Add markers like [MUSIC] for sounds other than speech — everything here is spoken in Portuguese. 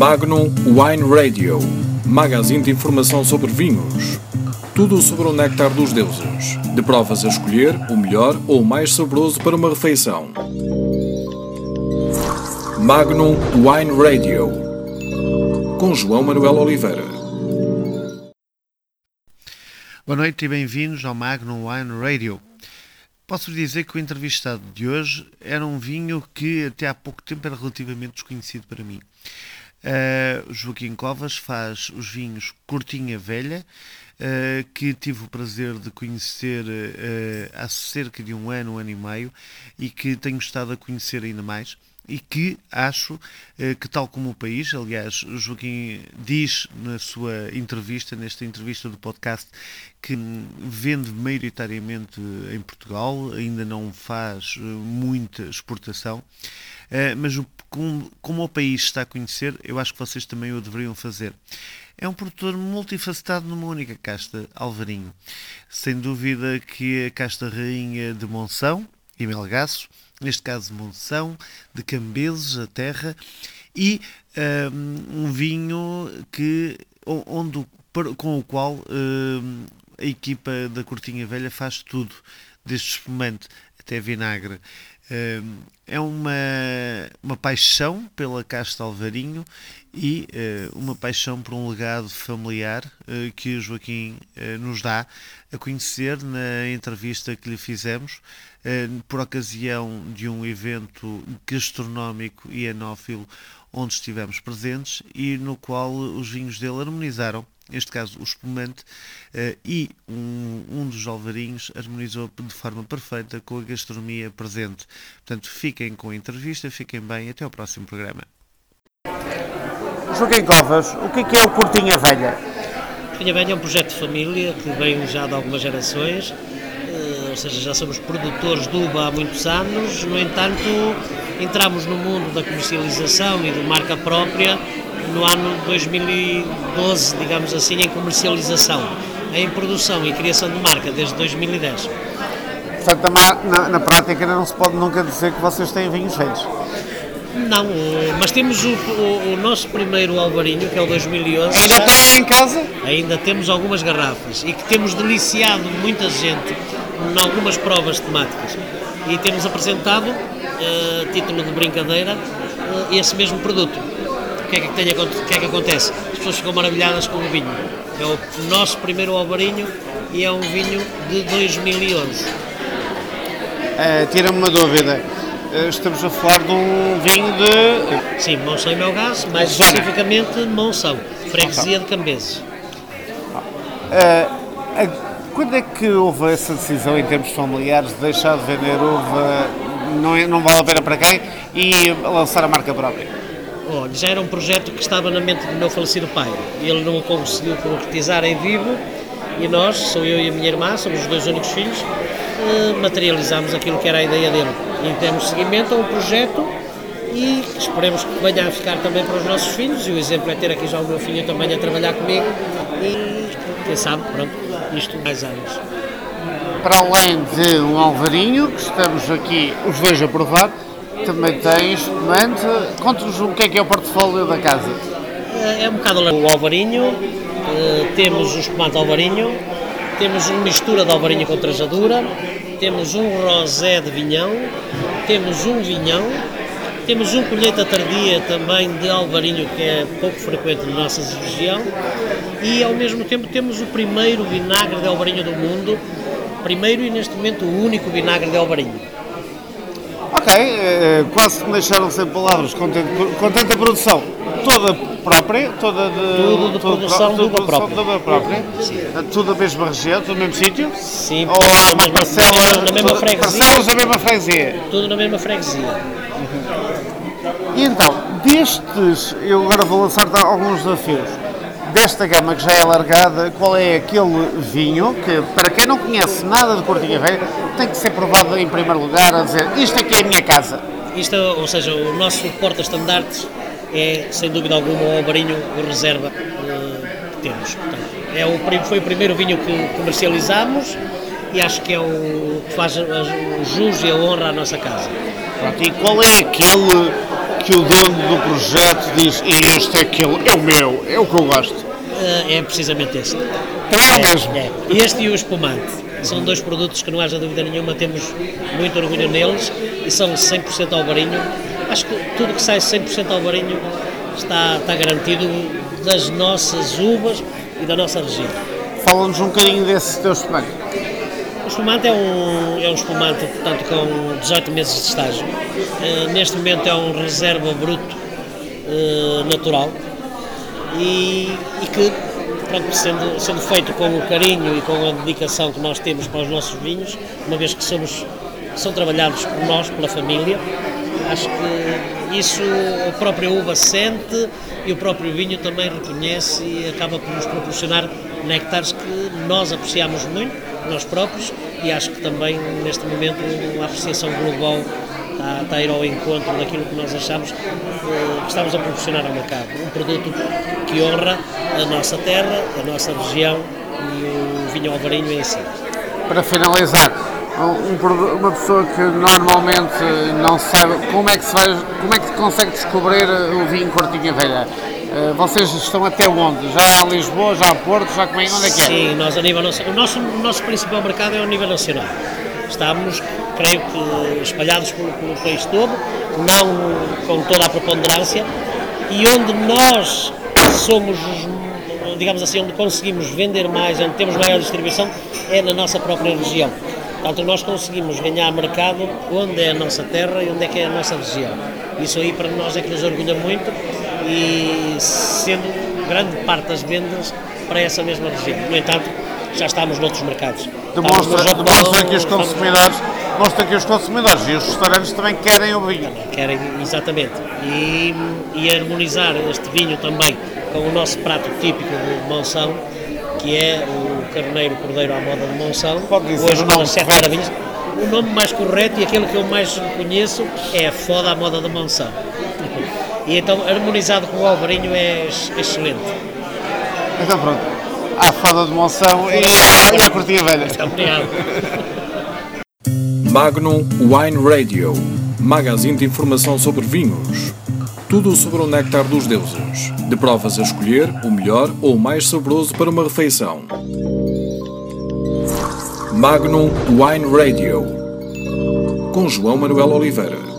Magnum Wine Radio, magazine de informação sobre vinhos. Tudo sobre o néctar dos deuses. De provas a escolher o melhor ou o mais saboroso para uma refeição. Magnum Wine Radio, com João Manuel Oliveira. Boa noite e bem-vindos ao Magnum Wine Radio. Posso dizer que o entrevistado de hoje era um vinho que até há pouco tempo era relativamente desconhecido para mim. Uh, Joaquim Covas faz os vinhos Cortinha Velha, uh, que tive o prazer de conhecer uh, há cerca de um ano, um ano e meio, e que tenho estado a conhecer ainda mais e que acho que, tal como o país, aliás, Joaquim diz na sua entrevista, nesta entrevista do podcast, que vende maioritariamente em Portugal, ainda não faz muita exportação, mas como, como o país está a conhecer, eu acho que vocês também o deveriam fazer. É um produtor multifacetado numa única casta, Alvarinho. Sem dúvida que a casta rainha de Monção e Melgaço, neste caso Monção, de Cambeses, a terra, e um, um vinho que, onde, com o qual um, a equipa da Cortinha Velha faz tudo, desde espumante até vinagre. É uma, uma paixão pela casta Alvarinho e uh, uma paixão por um legado familiar uh, que o Joaquim uh, nos dá a conhecer na entrevista que lhe fizemos por ocasião de um evento gastronómico e enófilo onde estivemos presentes e no qual os vinhos dele harmonizaram neste caso o espumante, uh, e um, um dos alvarinhos harmonizou de forma perfeita com a gastronomia presente. Portanto, fiquem com a entrevista, fiquem bem, até ao próximo programa. Joaquim Covas, o que é, é o Cortinha Velha? Cortinha Velha é um projeto de família que vem já de algumas gerações, uh, ou seja, já somos produtores de uva há muitos anos, no entanto, entramos no mundo da comercialização e de marca própria no ano 2012, digamos assim, em comercialização, em produção e criação de marca desde 2010. Portanto, na, na prática não se pode nunca dizer que vocês têm vinhos feitos. Não, mas temos o, o, o, nosso primeiro alvarinho, que é o 2011. Ainda está em casa? Ainda temos algumas garrafas e que temos deliciado muita gente em algumas provas temáticas. E temos apresentado, uh, título de brincadeira, uh, esse mesmo produto que é que, tem, que, é que acontece? As pessoas ficam maravilhadas com o vinho. É o nosso primeiro alvarinho e é um vinho de 2011. Uh, eh, Tira-me uma dúvida. Uh, estamos a falar de um vinho de. Sim, Monção e Melgaço, mais Zona. especificamente Monção, freguesia de Cambeses. Uh, quando é que houve essa decisão em termos familiares de deixar de vender uva, não, é, não vale a pena para quem, e lançar a marca própria? Olha, já era um projeto que estava na mente do meu falecido pai. Ele não o conseguiu concretizar em vivo e nós, sou eu e a minha irmã, somos os dois únicos filhos, eh, materializamos aquilo que era a ideia dele. E temos seguimento a um projeto e esperemos que venha a ficar também para os nossos filhos. E o exemplo é ter aqui já o meu filho também a trabalhar comigo e quem sabe, pronto, isto mais anos. Para além de um alvarinho, que estamos aqui os dois a provar, também tem espumante. Conte-nos o que é que é o portfólio da casa. É, é um bocado o alvarinho, eh, temos o espumante alvarinho, temos uma mistura de alvarinho com trajadura, temos um rosé de vinhão, temos um vinhão, temos um colheita tardia também de alvarinho que é pouco frequente na nossa região e ao mesmo tempo temos o primeiro vinagre de alvarinho do mundo, primeiro e neste momento o único vinagre de alvarinho. Ok, eh, quase que me deixaram sem palavras com tanta, produção, toda própria, toda de, tudo de produção tudo, tudo própria. Toda própria. Sim. Tudo da mesma região, tudo no mesmo sítio? Sim, ou há uma parcela, na mesma freguesia. Parcelas da mesma freguesia? Tudo na mesma freguesia. Uhum. E então, destes, eu agora vou lançar alguns desafios desta gama que já é alargada, qual é aquele vinho que, para quem não conhece nada de Cortinha Velha, tem que ser provado em primeiro lugar a dizer isto aqui é a minha casa? Isto, ou seja, o nosso porta-estandartes é, sem dúvida alguma, o Alvarinho de reserva uh, que temos. Portanto, é o, foi o primeiro vinho que comercializamos e acho que é o que faz o jus e a honra à nossa casa. Pronto, e qual é aquele que o dono do projeto diz e este é aquele, é o meu, é o que eu gosto? Uh, é precisamente este. É, é mesmo. É. Este e o espumante. São dois produtos que não haja dúvida nenhuma, temos muito orgulho neles e são 100% alvarinho. Acho que tudo que sai 100% alvarinho está, está garantido das nossas uvas e da nossa região. Fala-nos um bocadinho desse teu espumante. O espumante é um, é um espumante, portanto, com 18 meses de estágio. Uh, neste momento é um reserva bruto uh, natural e, e que pronto, sendo, sendo feito com o carinho e com a dedicação que nós temos para os nossos vinhos, uma vez que somos, são trabalhados por nós, pela família, acho que isso a própria uva sente e o próprio vinho também reconhece e acaba por nos proporcionar néctares que nós apreciamos muito, nós próprios, e acho que também neste momento a apreciação global está, está a ir ao encontro daquilo que nós achamos que estamos a proporcionar ao mercado. Um produto que honra a nossa terra, a nossa região e o vinho alvarinho em si. Para finalizar, um, uma pessoa que normalmente não sabe como é que se vai, como é que consegue descobrir o vinho Cortinha Velha? Eh, vocês estão até onde? Já a Lisboa, já a Porto, já como é, onde é que é? Sim, nós a nível o nosso, o nosso principal mercado é o nível nacional. Estamos, creio que, espalhados pelo, pelo país todo, não com toda a preponderância, e onde nós somos, digamos assim, onde conseguimos vender mais, onde temos maior distribuição, é na nossa própria região. Portanto, nós conseguimos ganhar mercado onde é a nossa terra e onde é que é a nossa região. Isso aí para nós é que nos orgulha muito e sendo grande parte das vendas para essa mesma região. No entanto, já estamos noutros mercados. Demonstra, demonstra que os consumidores mostra que os consumidores e os restaurantes também querem o vinho. Querem, exatamente. E, e harmonizar este vinho também com o nosso prato típico de Monção, que é o carneiro cordeiro à moda de Monção. Pode dizer Hoje, o nome sete maravilhas. O nome mais correto e aquele que eu mais conheço é a foda à moda de Monção. E então, harmonizado com o alvarinho é excelente. Então pronto, a foda de Monção e, e a cortinha velha. Obrigado. [LAUGHS] Magnum Wine Radio, magazine de informação sobre vinhos. Tudo sobre o néctar dos deuses. De provas a escolher, o melhor ou o mais saboroso para uma refeição. Magnum Wine Radio. Com João Manuel Oliveira.